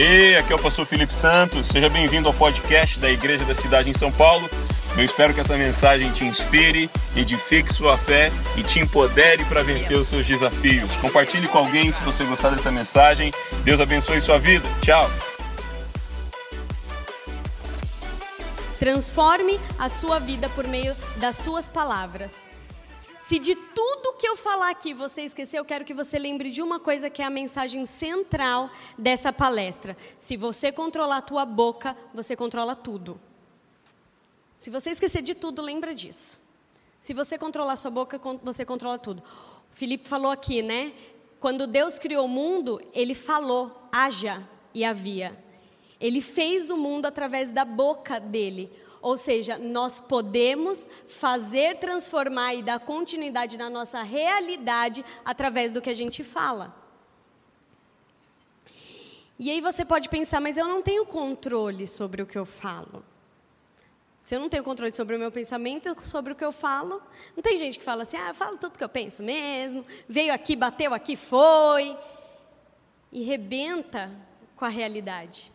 Hey, aqui é o pastor Felipe Santos. Seja bem-vindo ao podcast da Igreja da Cidade em São Paulo. Eu espero que essa mensagem te inspire, edifique sua fé e te empodere para vencer os seus desafios. Compartilhe com alguém se você gostar dessa mensagem. Deus abençoe sua vida. Tchau. Transforme a sua vida por meio das suas palavras. Se de tudo que eu falar aqui você esqueceu, eu quero que você lembre de uma coisa que é a mensagem central dessa palestra. Se você controlar a tua boca, você controla tudo. Se você esquecer de tudo, lembra disso. Se você controlar sua boca, você controla tudo. O Felipe falou aqui, né? Quando Deus criou o mundo, ele falou: haja e havia. Ele fez o mundo através da boca dele. Ou seja, nós podemos fazer transformar e dar continuidade na nossa realidade através do que a gente fala. E aí você pode pensar, mas eu não tenho controle sobre o que eu falo. Se eu não tenho controle sobre o meu pensamento, sobre o que eu falo, não tem gente que fala assim, ah, eu falo tudo que eu penso mesmo, veio aqui, bateu aqui, foi, e rebenta com a realidade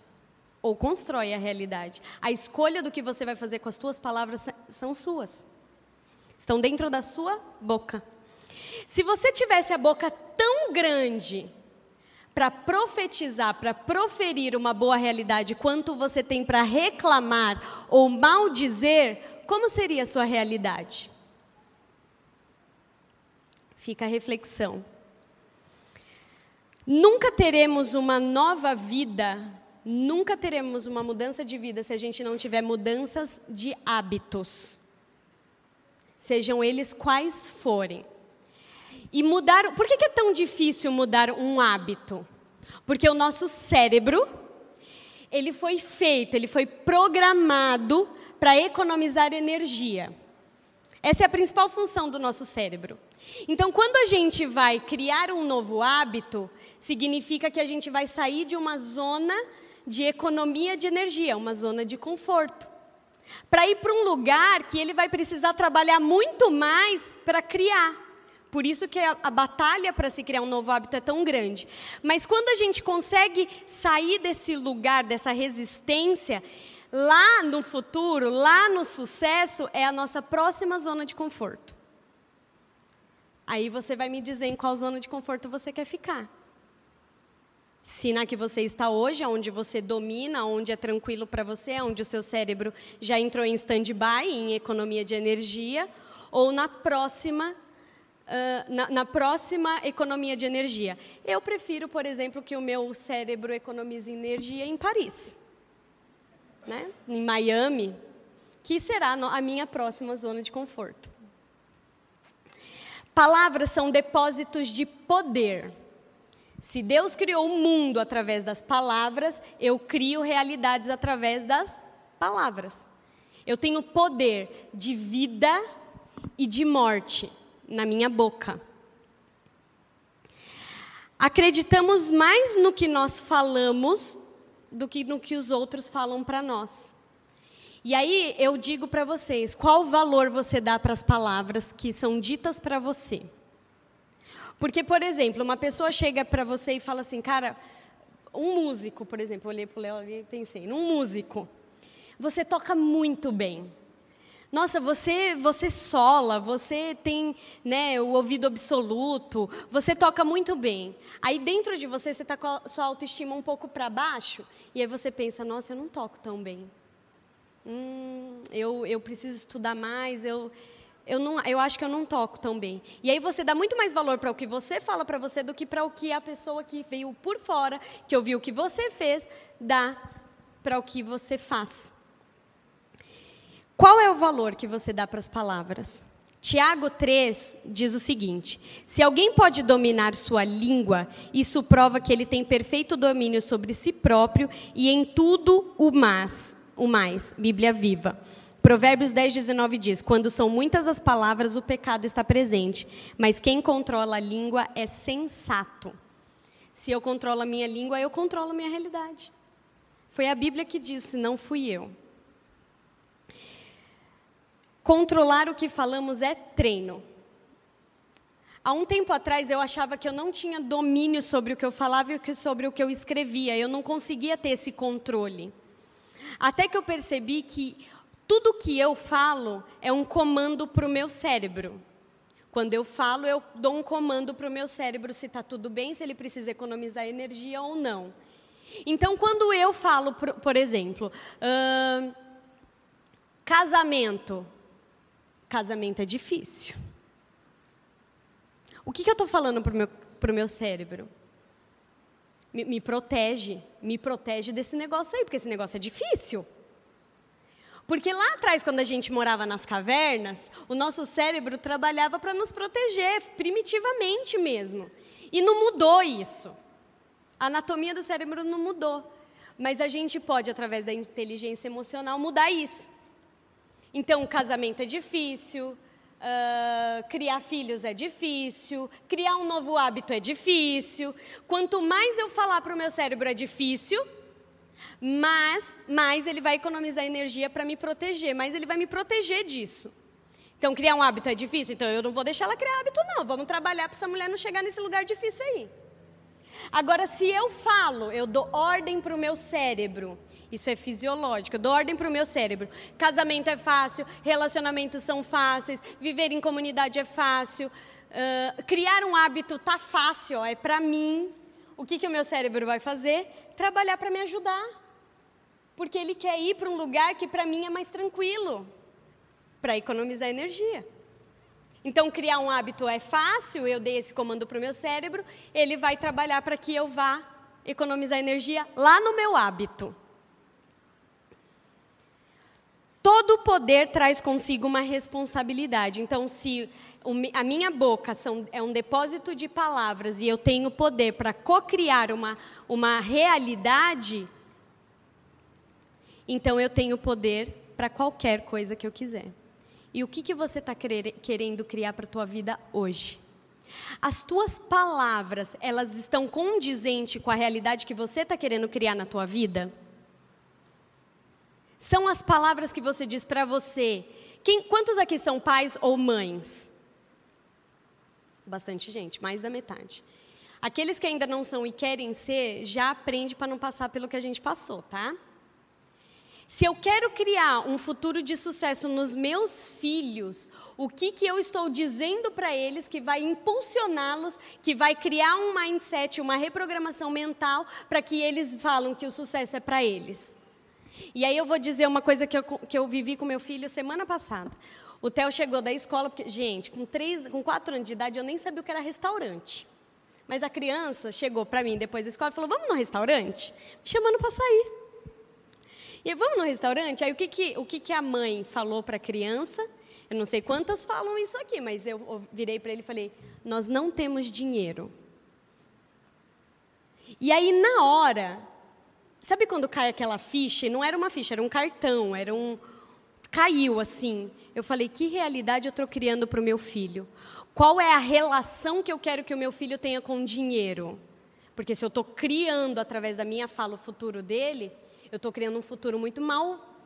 ou constrói a realidade. A escolha do que você vai fazer com as suas palavras são suas. Estão dentro da sua boca. Se você tivesse a boca tão grande para profetizar, para proferir uma boa realidade, quanto você tem para reclamar ou maldizer, como seria a sua realidade? Fica a reflexão. Nunca teremos uma nova vida Nunca teremos uma mudança de vida se a gente não tiver mudanças de hábitos, sejam eles quais forem. E mudar. Por que é tão difícil mudar um hábito? Porque o nosso cérebro, ele foi feito, ele foi programado para economizar energia. Essa é a principal função do nosso cérebro. Então, quando a gente vai criar um novo hábito, significa que a gente vai sair de uma zona de economia de energia, uma zona de conforto. Para ir para um lugar que ele vai precisar trabalhar muito mais para criar. Por isso que a, a batalha para se criar um novo hábito é tão grande. Mas quando a gente consegue sair desse lugar, dessa resistência, lá no futuro, lá no sucesso, é a nossa próxima zona de conforto. Aí você vai me dizer em qual zona de conforto você quer ficar. Se na que você está hoje, onde você domina, onde é tranquilo para você, onde o seu cérebro já entrou em stand-by, em economia de energia, ou na próxima, uh, na, na, próxima economia de energia. Eu prefiro, por exemplo, que o meu cérebro economize energia em Paris, né? em Miami, que será a minha próxima zona de conforto. Palavras são depósitos de poder. Se Deus criou o mundo através das palavras, eu crio realidades através das palavras. Eu tenho poder de vida e de morte na minha boca. Acreditamos mais no que nós falamos do que no que os outros falam para nós. E aí eu digo para vocês, qual valor você dá para as palavras que são ditas para você? Porque, por exemplo, uma pessoa chega para você e fala assim, cara, um músico, por exemplo, olhei para o Léo e pensei, num músico, você toca muito bem. Nossa, você você sola, você tem né, o ouvido absoluto, você toca muito bem. Aí dentro de você, você está com a sua autoestima um pouco para baixo, e aí você pensa, nossa, eu não toco tão bem. Hum, eu, eu preciso estudar mais, eu, eu, não, eu acho que eu não toco tão bem. E aí você dá muito mais valor para o que você fala para você do que para o que a pessoa que veio por fora, que ouviu o que você fez, dá para o que você faz. Qual é o valor que você dá para as palavras? Tiago 3 diz o seguinte: Se alguém pode dominar sua língua, isso prova que ele tem perfeito domínio sobre si próprio e em tudo o mais. O mais, Bíblia viva. Provérbios 10, 19 diz: Quando são muitas as palavras, o pecado está presente, mas quem controla a língua é sensato. Se eu controlo a minha língua, eu controlo a minha realidade. Foi a Bíblia que disse, não fui eu. Controlar o que falamos é treino. Há um tempo atrás eu achava que eu não tinha domínio sobre o que eu falava e sobre o que eu escrevia. Eu não conseguia ter esse controle. Até que eu percebi que tudo que eu falo é um comando para o meu cérebro. Quando eu falo, eu dou um comando para o meu cérebro se está tudo bem, se ele precisa economizar energia ou não. Então, quando eu falo, por, por exemplo, uh, casamento. Casamento é difícil. O que, que eu estou falando para o meu, pro meu cérebro? Me, me protege, me protege desse negócio aí, porque esse negócio é difícil. Porque lá atrás, quando a gente morava nas cavernas, o nosso cérebro trabalhava para nos proteger, primitivamente mesmo. E não mudou isso. A anatomia do cérebro não mudou. Mas a gente pode, através da inteligência emocional, mudar isso. Então, o casamento é difícil, Uh, criar filhos é difícil, criar um novo hábito é difícil. Quanto mais eu falar para o meu cérebro é difícil, mais, mais ele vai economizar energia para me proteger, mais ele vai me proteger disso. Então, criar um hábito é difícil, então eu não vou deixar ela criar hábito, não. Vamos trabalhar para essa mulher não chegar nesse lugar difícil aí. Agora, se eu falo, eu dou ordem para o meu cérebro isso é fisiológico. Eu dou ordem para o meu cérebro. Casamento é fácil, relacionamentos são fáceis, viver em comunidade é fácil, uh, criar um hábito tá fácil, ó, é para mim. O que, que o meu cérebro vai fazer? Trabalhar para me ajudar. Porque ele quer ir para um lugar que para mim é mais tranquilo, para economizar energia. Então, criar um hábito é fácil, eu dei esse comando para o meu cérebro, ele vai trabalhar para que eu vá economizar energia lá no meu hábito. Todo poder traz consigo uma responsabilidade. Então, se a minha boca são, é um depósito de palavras e eu tenho poder para co-criar uma, uma realidade, então eu tenho poder para qualquer coisa que eu quiser. E o que, que você está querendo criar para a tua vida hoje? As tuas palavras, elas estão condizentes com a realidade que você está querendo criar na tua vida? São as palavras que você diz para você. Quem, quantos aqui são pais ou mães? Bastante gente, mais da metade. Aqueles que ainda não são e querem ser, já aprende para não passar pelo que a gente passou, tá? Se eu quero criar um futuro de sucesso nos meus filhos, o que, que eu estou dizendo para eles que vai impulsioná-los, que vai criar um mindset, uma reprogramação mental para que eles falam que o sucesso é para eles? E aí eu vou dizer uma coisa que eu, que eu vivi com meu filho semana passada. O Theo chegou da escola, porque, gente, com, três, com quatro anos de idade eu nem sabia o que era restaurante. Mas a criança chegou para mim depois da escola e falou: Vamos no restaurante? Me chamando para sair. E vamos no restaurante? Aí o que, que, o que, que a mãe falou para a criança? Eu não sei quantas falam isso aqui, mas eu, eu virei para ele e falei: Nós não temos dinheiro. E aí, na hora, Sabe quando cai aquela ficha? E não era uma ficha, era um cartão, era um. Caiu assim. Eu falei: que realidade eu estou criando para o meu filho? Qual é a relação que eu quero que o meu filho tenha com dinheiro? Porque se eu estou criando através da minha fala o futuro dele, eu estou criando um futuro muito mal,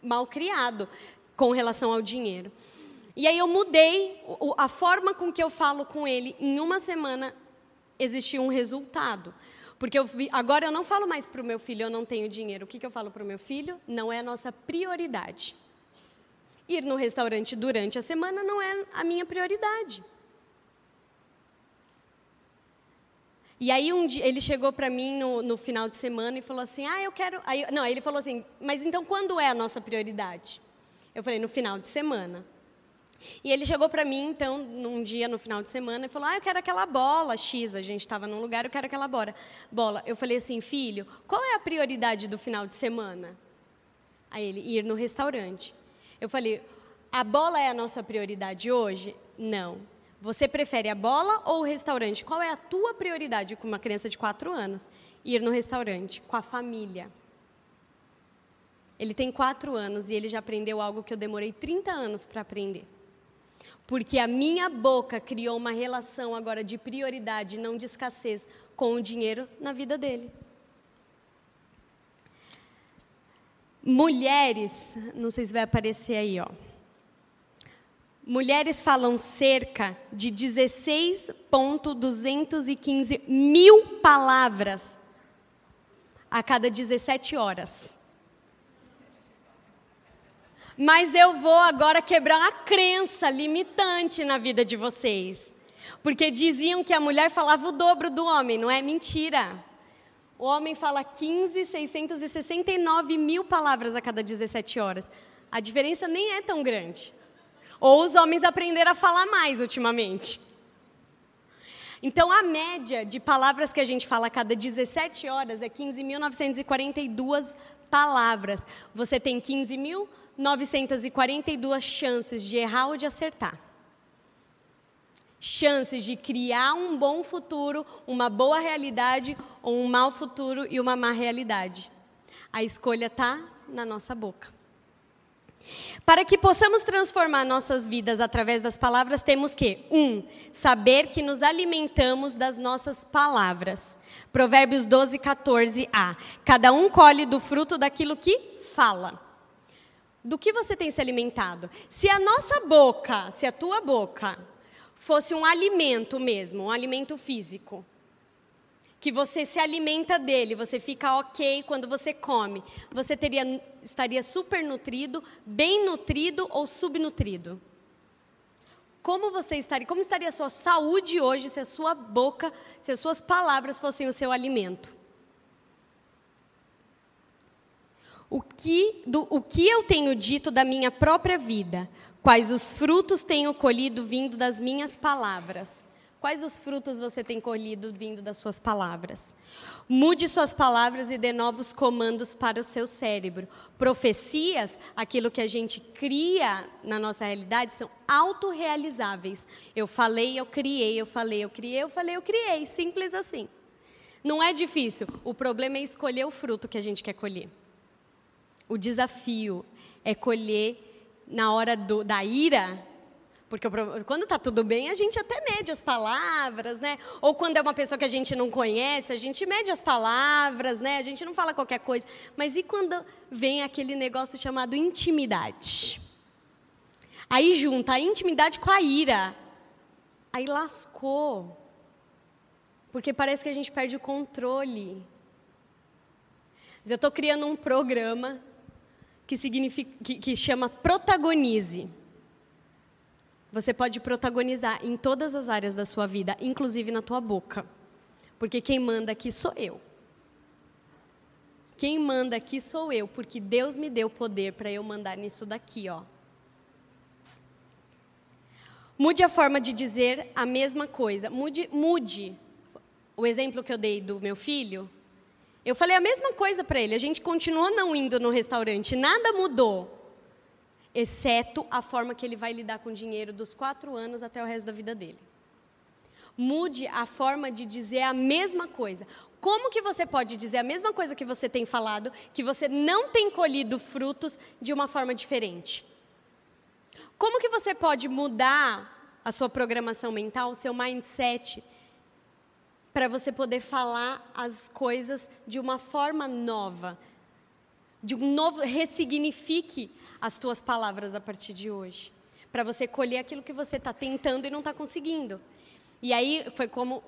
mal criado com relação ao dinheiro. E aí eu mudei a forma com que eu falo com ele. Em uma semana existiu um resultado. Porque eu vi, agora eu não falo mais para o meu filho, eu não tenho dinheiro. O que, que eu falo para o meu filho? Não é a nossa prioridade. Ir no restaurante durante a semana não é a minha prioridade. E aí um dia, ele chegou para mim no, no, final de semana e falou assim: Ah, eu quero. Aí, não, ele falou assim: Mas então quando é a nossa prioridade? Eu falei: No final de semana. E ele chegou para mim, então, num dia no final de semana, e falou: Ah, eu quero aquela bola X. A gente estava num lugar, eu quero aquela bola. bola. Eu falei assim: Filho, qual é a prioridade do final de semana? Aí ele: Ir no restaurante. Eu falei: A bola é a nossa prioridade hoje? Não. Você prefere a bola ou o restaurante? Qual é a tua prioridade com uma criança de 4 anos? Ir no restaurante, com a família. Ele tem 4 anos e ele já aprendeu algo que eu demorei 30 anos para aprender. Porque a minha boca criou uma relação agora de prioridade, não de escassez, com o dinheiro na vida dele. Mulheres, não sei se vai aparecer aí, ó. mulheres falam cerca de 16,215 mil palavras a cada 17 horas. Mas eu vou agora quebrar uma crença limitante na vida de vocês. Porque diziam que a mulher falava o dobro do homem, não é mentira. O homem fala 15,669 mil palavras a cada 17 horas. A diferença nem é tão grande. Ou os homens aprenderam a falar mais ultimamente. Então, a média de palavras que a gente fala a cada 17 horas é 15.942 palavras. Você tem 15.942 chances de errar ou de acertar. Chances de criar um bom futuro, uma boa realidade ou um mau futuro e uma má realidade. A escolha está na nossa boca. Para que possamos transformar nossas vidas através das palavras, temos que, um, saber que nos alimentamos das nossas palavras. Provérbios 12, 14a. Cada um colhe do fruto daquilo que fala. Do que você tem se alimentado? Se a nossa boca, se a tua boca, fosse um alimento mesmo, um alimento físico, que você se alimenta dele, você fica ok quando você come, você teria, estaria super nutrido, bem nutrido ou subnutrido? Como você estaria, como estaria a sua saúde hoje se a sua boca, se as suas palavras fossem o seu alimento? O que, do, o que eu tenho dito da minha própria vida? Quais os frutos tenho colhido vindo das minhas palavras? Quais os frutos você tem colhido vindo das suas palavras? Mude suas palavras e dê novos comandos para o seu cérebro. Profecias, aquilo que a gente cria na nossa realidade, são autorrealizáveis. Eu falei, eu criei, eu falei, eu criei, eu falei, eu criei. Simples assim. Não é difícil. O problema é escolher o fruto que a gente quer colher. O desafio é colher na hora do, da ira porque quando está tudo bem, a gente até mede as palavras, né? Ou quando é uma pessoa que a gente não conhece, a gente mede as palavras, né? A gente não fala qualquer coisa. Mas e quando vem aquele negócio chamado intimidade? Aí junta a intimidade com a ira. Aí lascou. Porque parece que a gente perde o controle. Mas eu estou criando um programa que, significa, que, que chama Protagonize. Você pode protagonizar em todas as áreas da sua vida, inclusive na tua boca. Porque quem manda aqui sou eu. Quem manda aqui sou eu, porque Deus me deu poder para eu mandar nisso daqui, ó. Mude a forma de dizer a mesma coisa. Mude, mude. O exemplo que eu dei do meu filho, eu falei a mesma coisa para ele. A gente continuou não indo no restaurante, nada mudou exceto a forma que ele vai lidar com o dinheiro dos quatro anos até o resto da vida dele. Mude a forma de dizer a mesma coisa. Como que você pode dizer a mesma coisa que você tem falado, que você não tem colhido frutos de uma forma diferente? Como que você pode mudar a sua programação mental, o seu mindset, para você poder falar as coisas de uma forma nova, de um novo ressignifique as tuas palavras a partir de hoje, para você colher aquilo que você está tentando e não está conseguindo. E aí foi como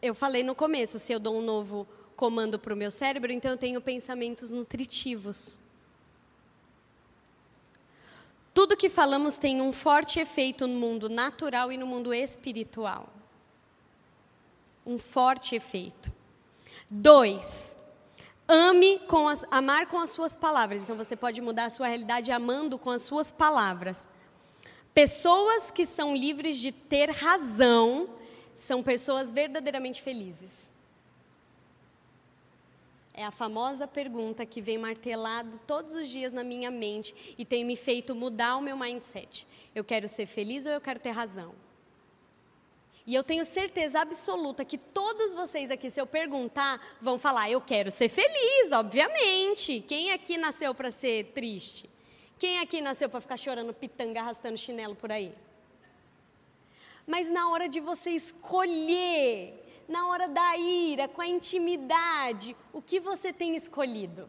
eu falei no começo: se eu dou um novo comando para o meu cérebro, então eu tenho pensamentos nutritivos. Tudo que falamos tem um forte efeito no mundo natural e no mundo espiritual. Um forte efeito. Dois, Ame com as, amar com as suas palavras. Então você pode mudar a sua realidade amando com as suas palavras. Pessoas que são livres de ter razão são pessoas verdadeiramente felizes. É a famosa pergunta que vem martelado todos os dias na minha mente e tem me feito mudar o meu mindset. Eu quero ser feliz ou eu quero ter razão? E eu tenho certeza absoluta que todos vocês aqui, se eu perguntar, vão falar: eu quero ser feliz, obviamente. Quem aqui nasceu para ser triste? Quem aqui nasceu para ficar chorando pitanga, arrastando chinelo por aí? Mas na hora de você escolher, na hora da ira, com a intimidade, o que você tem escolhido?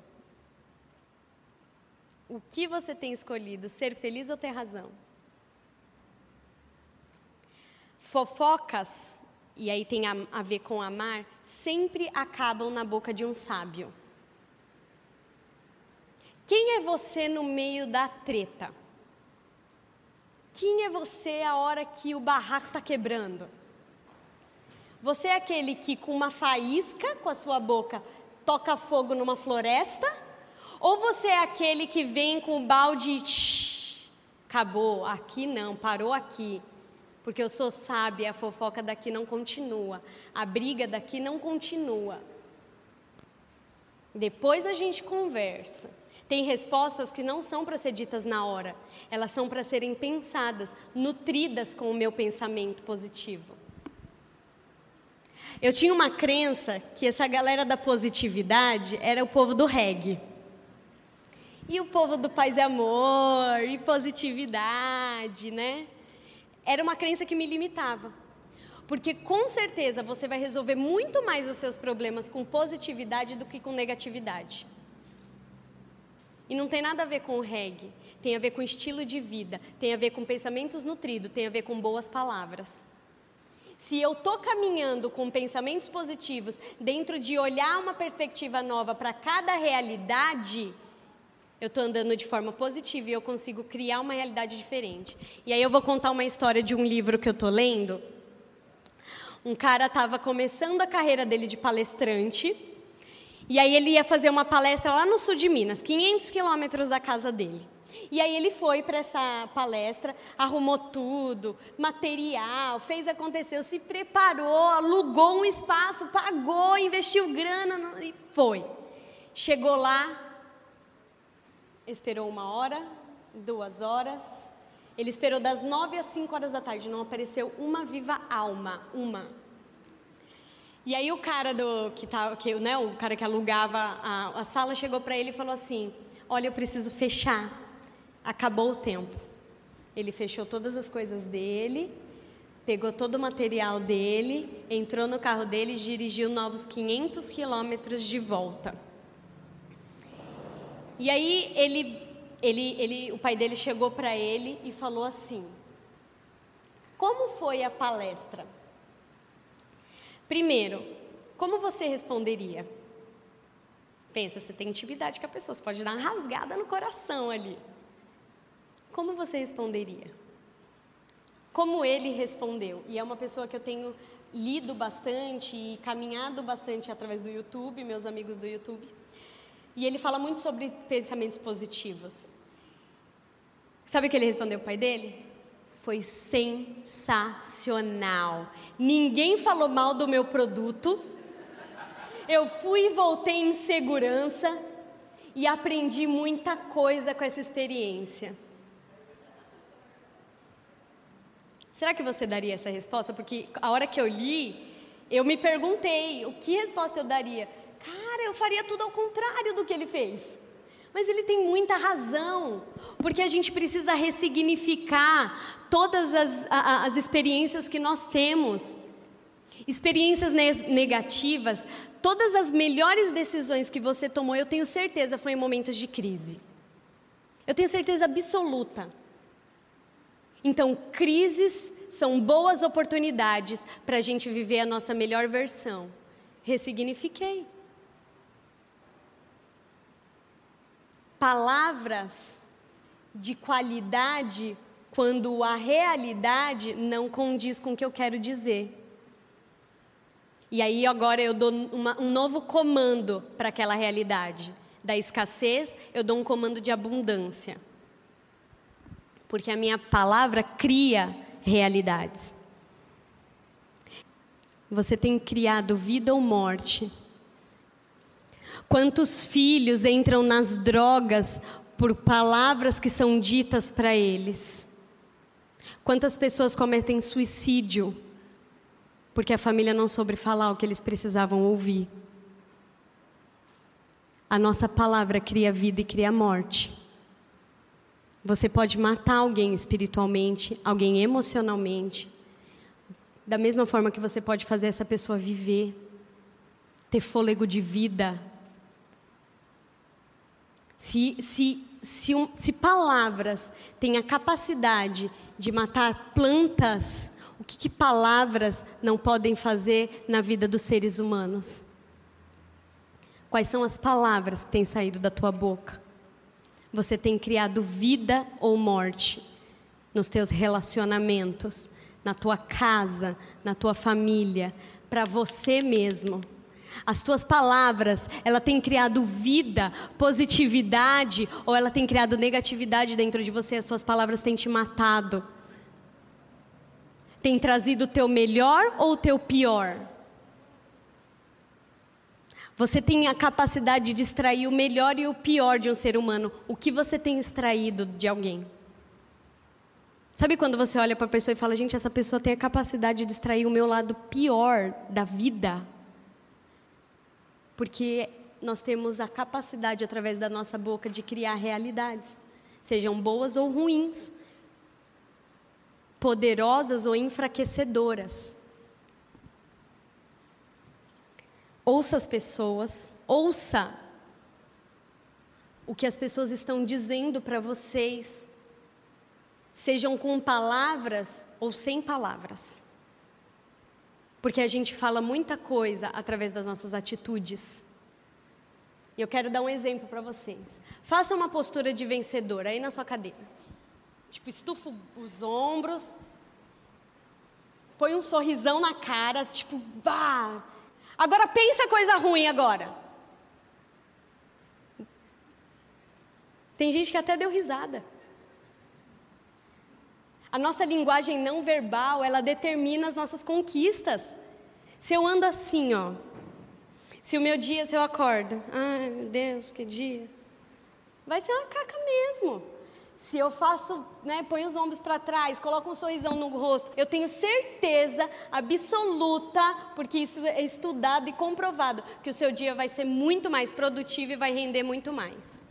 O que você tem escolhido? Ser feliz ou ter razão? Fofocas, e aí tem a, a ver com amar, sempre acabam na boca de um sábio. Quem é você no meio da treta? Quem é você a hora que o barraco está quebrando? Você é aquele que, com uma faísca com a sua boca, toca fogo numa floresta? Ou você é aquele que vem com o balde e acabou, aqui não, parou aqui. Porque eu sou sábia, a fofoca daqui não continua, a briga daqui não continua. Depois a gente conversa. Tem respostas que não são para ser ditas na hora, elas são para serem pensadas, nutridas com o meu pensamento positivo. Eu tinha uma crença que essa galera da positividade era o povo do reggae. E o povo do paz e amor, e positividade, né? Era uma crença que me limitava. Porque com certeza você vai resolver muito mais os seus problemas com positividade do que com negatividade. E não tem nada a ver com o reggae, tem a ver com estilo de vida, tem a ver com pensamentos nutridos, tem a ver com boas palavras. Se eu estou caminhando com pensamentos positivos, dentro de olhar uma perspectiva nova para cada realidade, eu estou andando de forma positiva e eu consigo criar uma realidade diferente. E aí eu vou contar uma história de um livro que eu estou lendo. Um cara estava começando a carreira dele de palestrante e aí ele ia fazer uma palestra lá no sul de Minas, 500 quilômetros da casa dele. E aí ele foi para essa palestra, arrumou tudo, material, fez acontecer, se preparou, alugou um espaço, pagou, investiu grana e foi. Chegou lá, esperou uma hora, duas horas. Ele esperou das nove às cinco horas da tarde, não apareceu uma viva alma, uma. E aí o cara do que tá, que, né, o cara que alugava a, a sala chegou para ele e falou assim: "Olha, eu preciso fechar. Acabou o tempo." Ele fechou todas as coisas dele, pegou todo o material dele, entrou no carro dele e dirigiu novos 500 quilômetros de volta. E aí ele, ele, ele, o pai dele chegou para ele e falou assim: Como foi a palestra? Primeiro, como você responderia? Pensa, você tem intimidade com a pessoa, você pode dar uma rasgada no coração ali. Como você responderia? Como ele respondeu? E é uma pessoa que eu tenho lido bastante e caminhado bastante através do YouTube, meus amigos do YouTube. E ele fala muito sobre pensamentos positivos. Sabe o que ele respondeu ao pai dele? foi sensacional. Ninguém falou mal do meu produto. Eu fui e voltei em segurança e aprendi muita coisa com essa experiência. Será que você daria essa resposta? Porque a hora que eu li, eu me perguntei, o que resposta eu daria? Cara, eu faria tudo ao contrário do que ele fez. Mas ele tem muita razão, porque a gente precisa ressignificar todas as, as experiências que nós temos. Experiências negativas, todas as melhores decisões que você tomou, eu tenho certeza, foi em momentos de crise. Eu tenho certeza absoluta. Então, crises são boas oportunidades para a gente viver a nossa melhor versão. Ressignifiquei. Palavras de qualidade quando a realidade não condiz com o que eu quero dizer. E aí agora eu dou uma, um novo comando para aquela realidade. Da escassez, eu dou um comando de abundância. Porque a minha palavra cria realidades. Você tem criado vida ou morte Quantos filhos entram nas drogas por palavras que são ditas para eles? Quantas pessoas cometem suicídio porque a família não soube falar o que eles precisavam ouvir? A nossa palavra cria vida e cria morte. Você pode matar alguém espiritualmente, alguém emocionalmente, da mesma forma que você pode fazer essa pessoa viver, ter fôlego de vida, se, se, se, um, se palavras têm a capacidade de matar plantas, o que, que palavras não podem fazer na vida dos seres humanos? Quais são as palavras que têm saído da tua boca? Você tem criado vida ou morte nos teus relacionamentos, na tua casa, na tua família, para você mesmo. As tuas palavras, ela tem criado vida, positividade, ou ela tem criado negatividade dentro de você? As tuas palavras têm te matado. Tem trazido o teu melhor ou o teu pior? Você tem a capacidade de extrair o melhor e o pior de um ser humano. O que você tem extraído de alguém? Sabe quando você olha para a pessoa e fala, gente, essa pessoa tem a capacidade de extrair o meu lado pior da vida? Porque nós temos a capacidade, através da nossa boca, de criar realidades, sejam boas ou ruins, poderosas ou enfraquecedoras. Ouça as pessoas, ouça o que as pessoas estão dizendo para vocês sejam com palavras ou sem palavras. Porque a gente fala muita coisa através das nossas atitudes. E eu quero dar um exemplo para vocês. Faça uma postura de vencedor aí na sua cadeira. Tipo, estufa os ombros, põe um sorrisão na cara, tipo, bah. Agora pensa coisa ruim agora. Tem gente que até deu risada. A nossa linguagem não verbal, ela determina as nossas conquistas. Se eu ando assim, ó. Se o meu dia, se eu acordo, ai meu Deus, que dia. Vai ser uma caca mesmo. Se eu faço, né, ponho os ombros para trás, coloco um sorrisão no rosto, eu tenho certeza absoluta, porque isso é estudado e comprovado, que o seu dia vai ser muito mais produtivo e vai render muito mais.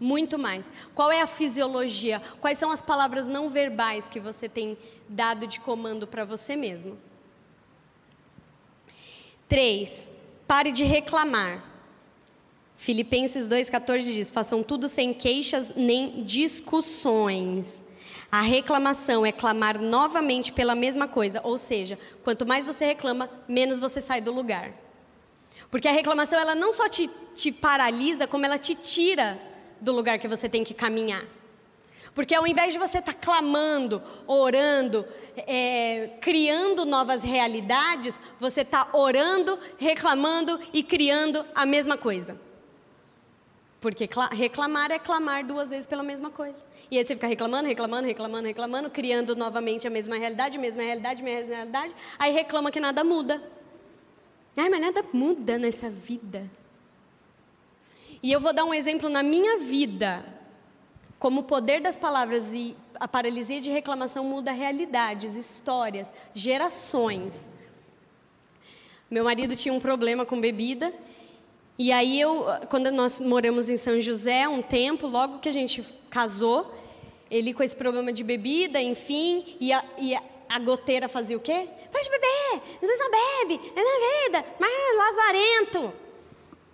Muito mais. Qual é a fisiologia? Quais são as palavras não verbais que você tem dado de comando para você mesmo? Três, pare de reclamar. Filipenses 2,14 diz: façam tudo sem queixas nem discussões. A reclamação é clamar novamente pela mesma coisa, ou seja, quanto mais você reclama, menos você sai do lugar. Porque a reclamação ela não só te, te paralisa, como ela te tira do lugar que você tem que caminhar. Porque ao invés de você estar tá clamando, orando, é, criando novas realidades, você está orando, reclamando e criando a mesma coisa. Porque reclamar é clamar duas vezes pela mesma coisa. E aí você fica reclamando, reclamando, reclamando, reclamando, criando novamente a mesma realidade, mesma realidade, mesma realidade. Aí reclama que nada muda. Ai, mas nada muda nessa vida. E eu vou dar um exemplo na minha vida, como o poder das palavras e a paralisia de reclamação muda realidades, histórias, gerações. Meu marido tinha um problema com bebida, e aí eu, quando nós moramos em São José um tempo, logo que a gente casou, ele com esse problema de bebida, enfim, e a, e a goteira fazia o quê? Pode beber, você só bebe, é na vida, mas é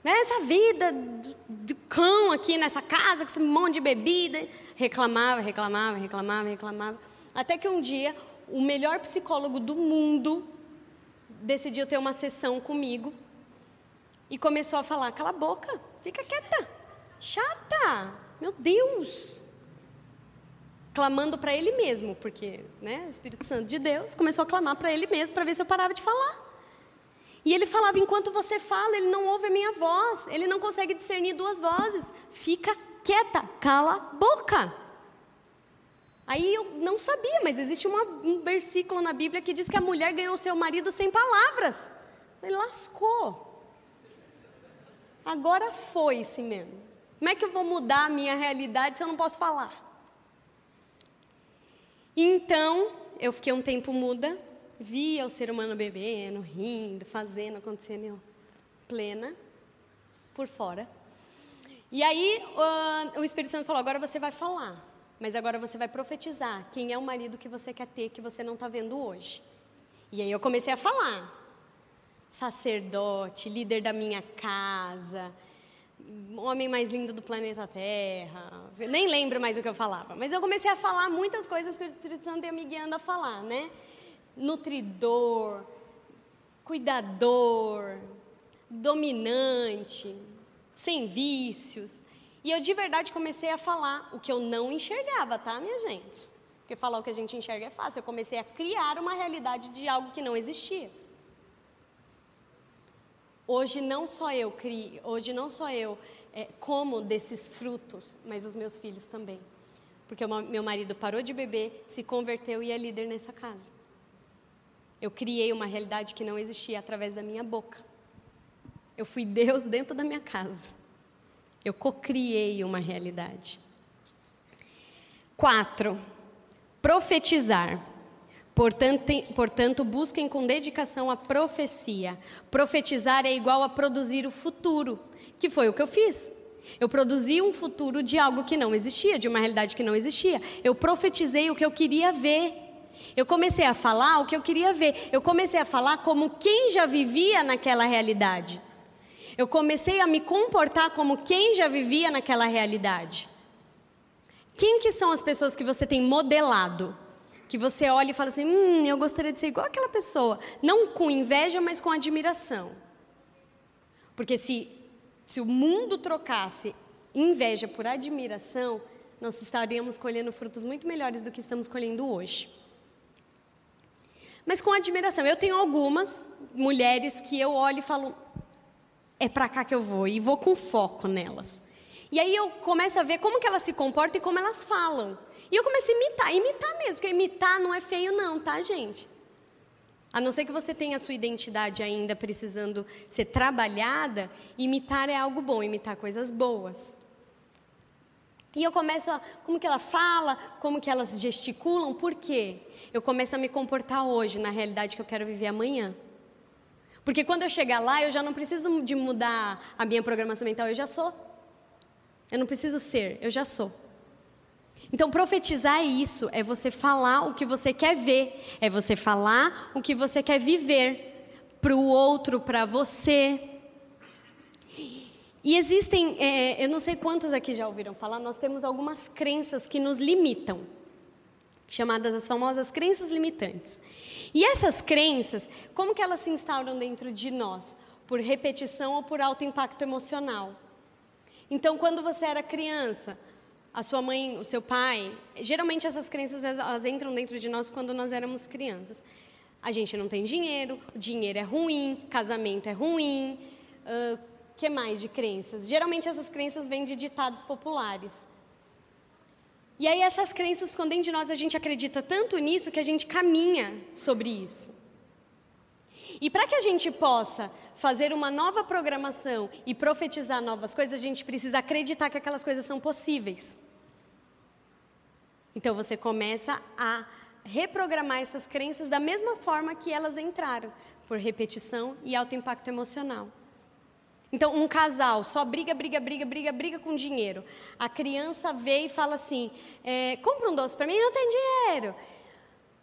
lazarento. Essa vida de cão aqui nessa casa, com esse monte de bebida. Reclamava, reclamava, reclamava, reclamava. Até que um dia, o melhor psicólogo do mundo decidiu ter uma sessão comigo e começou a falar: cala a boca, fica quieta, chata, meu Deus. Clamando para ele mesmo, porque né, o Espírito Santo de Deus começou a clamar para ele mesmo para ver se eu parava de falar. E ele falava: enquanto você fala, ele não ouve a minha voz, ele não consegue discernir duas vozes. Fica quieta, cala a boca. Aí eu não sabia, mas existe uma, um versículo na Bíblia que diz que a mulher ganhou seu marido sem palavras. Ele lascou. Agora foi-se mesmo. Como é que eu vou mudar a minha realidade se eu não posso falar? Então, eu fiquei um tempo muda, via o ser humano bebendo, rindo, fazendo, acontecendo plena, por fora. E aí uh, o Espírito Santo falou: agora você vai falar, mas agora você vai profetizar quem é o marido que você quer ter que você não está vendo hoje. E aí eu comecei a falar: sacerdote, líder da minha casa, homem mais lindo do planeta Terra. Nem lembro mais o que eu falava. Mas eu comecei a falar muitas coisas que o Espírito Santo ia me guiando a falar, né? Nutridor, cuidador, dominante, sem vícios. E eu de verdade comecei a falar o que eu não enxergava, tá, minha gente? Porque falar o que a gente enxerga é fácil. Eu comecei a criar uma realidade de algo que não existia. Hoje não só eu crio, hoje não só eu é, como desses frutos, mas os meus filhos também. Porque meu marido parou de beber, se converteu e é líder nessa casa. Eu criei uma realidade que não existia através da minha boca. Eu fui Deus dentro da minha casa. Eu cocriei uma realidade. Quatro, profetizar. Portanto, portanto, busquem com dedicação a profecia. Profetizar é igual a produzir o futuro, que foi o que eu fiz. Eu produzi um futuro de algo que não existia, de uma realidade que não existia. Eu profetizei o que eu queria ver. Eu comecei a falar o que eu queria ver. Eu comecei a falar como quem já vivia naquela realidade. Eu comecei a me comportar como quem já vivia naquela realidade. Quem que são as pessoas que você tem modelado? que você olha e fala assim: hum, eu gostaria de ser igual aquela pessoa. Não com inveja, mas com admiração. Porque se, se o mundo trocasse inveja por admiração, nós estaríamos colhendo frutos muito melhores do que estamos colhendo hoje. Mas com admiração. Eu tenho algumas mulheres que eu olho e falo: é para cá que eu vou, e vou com foco nelas. E aí eu começo a ver como que elas se comportam e como elas falam. E eu comecei a imitar, imitar mesmo, porque imitar não é feio não, tá, gente? A não ser que você tenha a sua identidade ainda precisando ser trabalhada, imitar é algo bom, imitar coisas boas. E eu começo a, como que ela fala, como que elas gesticulam, por quê? Eu começo a me comportar hoje na realidade que eu quero viver amanhã. Porque quando eu chegar lá, eu já não preciso de mudar a minha programação mental, eu já sou. Eu não preciso ser, eu já sou. Então, profetizar é isso, é você falar o que você quer ver, é você falar o que você quer viver para o outro, para você. E existem, é, eu não sei quantos aqui já ouviram falar, nós temos algumas crenças que nos limitam, chamadas as famosas crenças limitantes. E essas crenças, como que elas se instauram dentro de nós? Por repetição ou por alto impacto emocional. Então, quando você era criança, a sua mãe, o seu pai. Geralmente essas crenças elas entram dentro de nós quando nós éramos crianças. A gente não tem dinheiro, o dinheiro é ruim, casamento é ruim. Uh, que mais de crenças? Geralmente essas crenças vêm de ditados populares. E aí essas crenças ficam dentro de nós, a gente acredita tanto nisso que a gente caminha sobre isso. E para que a gente possa fazer uma nova programação e profetizar novas coisas, a gente precisa acreditar que aquelas coisas são possíveis. Então você começa a reprogramar essas crenças da mesma forma que elas entraram, por repetição e alto impacto emocional. Então, um casal só briga, briga, briga, briga, briga com dinheiro. A criança vê e fala assim: é, compra um doce para mim, não tem dinheiro.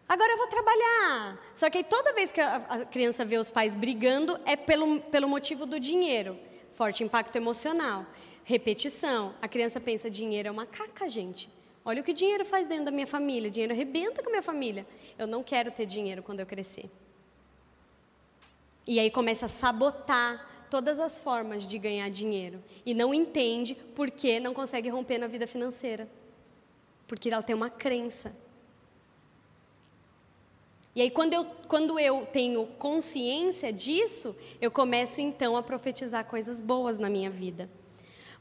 Agora eu vou trabalhar. Só que aí, toda vez que a, a criança vê os pais brigando, é pelo, pelo motivo do dinheiro. Forte impacto emocional. Repetição. A criança pensa: dinheiro é uma caca, gente. Olha o que dinheiro faz dentro da minha família. Dinheiro arrebenta com a minha família. Eu não quero ter dinheiro quando eu crescer. E aí começa a sabotar todas as formas de ganhar dinheiro. E não entende por que não consegue romper na vida financeira. Porque ela tem uma crença. E aí, quando eu, quando eu tenho consciência disso, eu começo então a profetizar coisas boas na minha vida.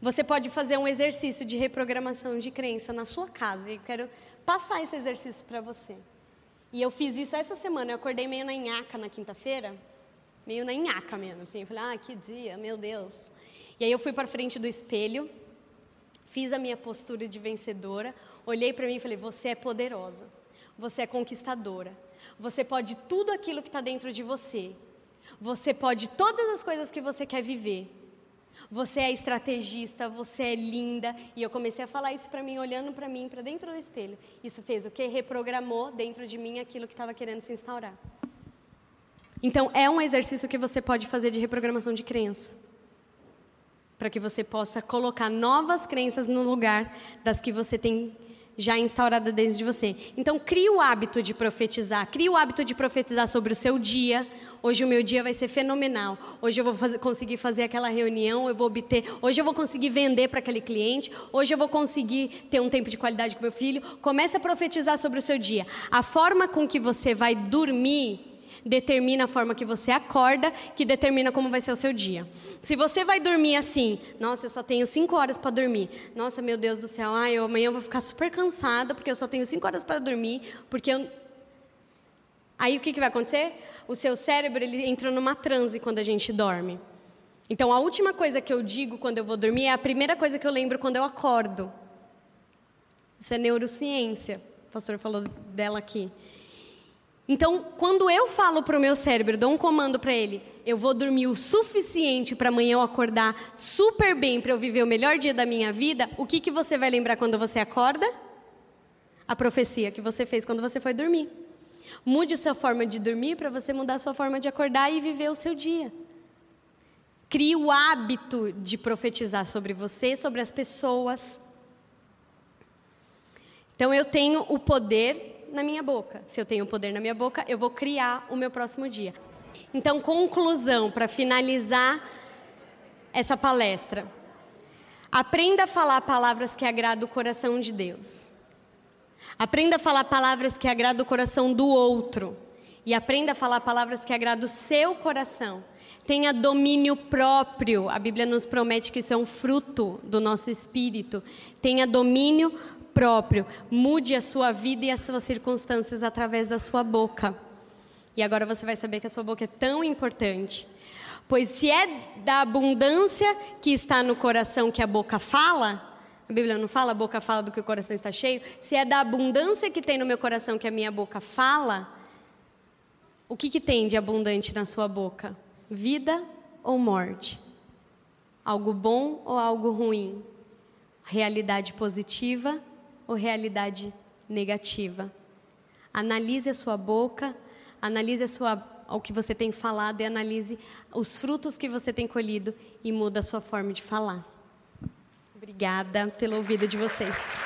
Você pode fazer um exercício de reprogramação de crença na sua casa. E eu quero passar esse exercício para você. E eu fiz isso essa semana. Eu acordei meio na nhaca na quinta-feira. Meio na nhaca mesmo. Assim. Eu falei, ah, que dia, meu Deus. E aí eu fui para frente do espelho. Fiz a minha postura de vencedora. Olhei para mim e falei, você é poderosa. Você é conquistadora. Você pode tudo aquilo que está dentro de você. Você pode todas as coisas que você quer viver. Você é estrategista, você é linda. E eu comecei a falar isso para mim, olhando para mim, para dentro do espelho. Isso fez o quê? Reprogramou dentro de mim aquilo que estava querendo se instaurar. Então, é um exercício que você pode fazer de reprogramação de crença. para que você possa colocar novas crenças no lugar das que você tem já instaurada dentro de você. Então, crie o hábito de profetizar. Crie o hábito de profetizar sobre o seu dia. Hoje o meu dia vai ser fenomenal. Hoje eu vou fazer, conseguir fazer aquela reunião, eu vou obter. Hoje eu vou conseguir vender para aquele cliente. Hoje eu vou conseguir ter um tempo de qualidade com meu filho. Comece a profetizar sobre o seu dia. A forma com que você vai dormir determina a forma que você acorda, que determina como vai ser o seu dia. Se você vai dormir assim, nossa, eu só tenho cinco horas para dormir. Nossa, meu Deus do céu, ai, eu, amanhã eu vou ficar super cansada porque eu só tenho cinco horas para dormir, porque eu... Aí o que, que vai acontecer? O seu cérebro ele entra numa transe quando a gente dorme. Então a última coisa que eu digo quando eu vou dormir é a primeira coisa que eu lembro quando eu acordo. Isso é neurociência. O pastor falou dela aqui. Então, quando eu falo para o meu cérebro, dou um comando para ele, eu vou dormir o suficiente para amanhã eu acordar super bem para eu viver o melhor dia da minha vida, o que, que você vai lembrar quando você acorda? A profecia que você fez quando você foi dormir. Mude sua forma de dormir para você mudar sua forma de acordar e viver o seu dia. Crie o hábito de profetizar sobre você, sobre as pessoas. Então eu tenho o poder na minha boca. Se eu tenho poder na minha boca, eu vou criar o meu próximo dia. Então, conclusão, para finalizar essa palestra. Aprenda a falar palavras que agradam o coração de Deus. Aprenda a falar palavras que agradam o coração do outro. E aprenda a falar palavras que agradam o seu coração. Tenha domínio próprio. A Bíblia nos promete que isso é um fruto do nosso espírito. Tenha domínio próprio. Mude a sua vida e as suas circunstâncias através da sua boca. E agora você vai saber que a sua boca é tão importante. Pois se é da abundância que está no coração que a boca fala, a Bíblia não fala, a boca fala do que o coração está cheio. Se é da abundância que tem no meu coração que a minha boca fala, o que, que tem de abundante na sua boca? Vida ou morte? Algo bom ou algo ruim? Realidade positiva ou realidade negativa. Analise a sua boca, analise a sua, o que você tem falado e analise os frutos que você tem colhido e muda a sua forma de falar. Obrigada pelo ouvido de vocês.